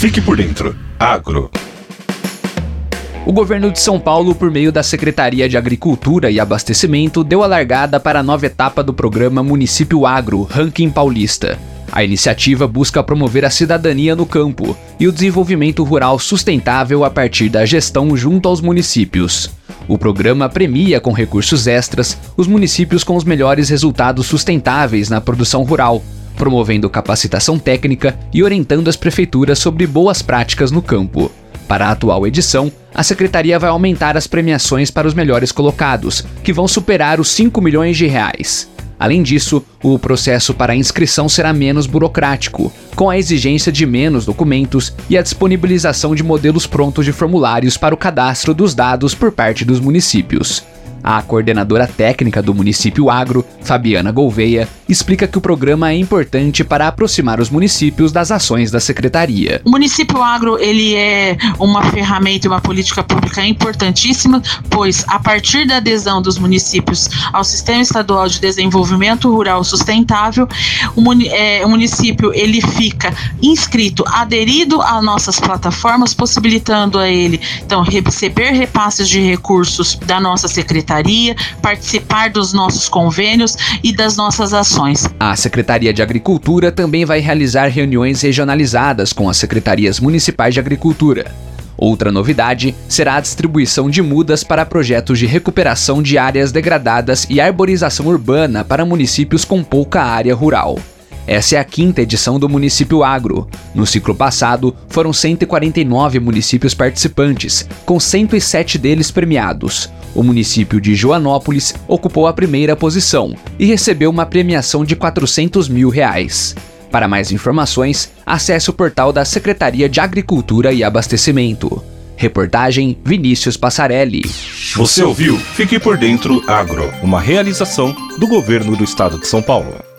Fique por dentro. Agro. O governo de São Paulo, por meio da Secretaria de Agricultura e Abastecimento, deu a largada para a nova etapa do programa Município Agro Ranking Paulista. A iniciativa busca promover a cidadania no campo e o desenvolvimento rural sustentável a partir da gestão junto aos municípios. O programa premia com recursos extras os municípios com os melhores resultados sustentáveis na produção rural, promovendo capacitação técnica e orientando as prefeituras sobre boas práticas no campo. Para a atual edição, a secretaria vai aumentar as premiações para os melhores colocados, que vão superar os 5 milhões de reais. Além disso, o processo para a inscrição será menos burocrático, com a exigência de menos documentos e a disponibilização de modelos prontos de formulários para o cadastro dos dados por parte dos municípios. A coordenadora técnica do município Agro, Fabiana Gouveia, explica que o programa é importante para aproximar os municípios das ações da secretaria. O município Agro ele é uma ferramenta e uma política pública importantíssima, pois a partir da adesão dos municípios ao Sistema Estadual de Desenvolvimento Rural Sustentável, o, muni é, o município ele fica inscrito, aderido às nossas plataformas, possibilitando a ele então receber repasses de recursos da nossa secretaria secretaria, participar dos nossos convênios e das nossas ações. A Secretaria de Agricultura também vai realizar reuniões regionalizadas com as secretarias municipais de agricultura. Outra novidade será a distribuição de mudas para projetos de recuperação de áreas degradadas e arborização urbana para municípios com pouca área rural. Essa é a quinta edição do Município Agro. No ciclo passado, foram 149 municípios participantes, com 107 deles premiados. O município de Joanópolis ocupou a primeira posição e recebeu uma premiação de 400 mil reais. Para mais informações, acesse o portal da Secretaria de Agricultura e Abastecimento. Reportagem Vinícius Passarelli. Você ouviu? Fique por dentro Agro, uma realização do governo do estado de São Paulo.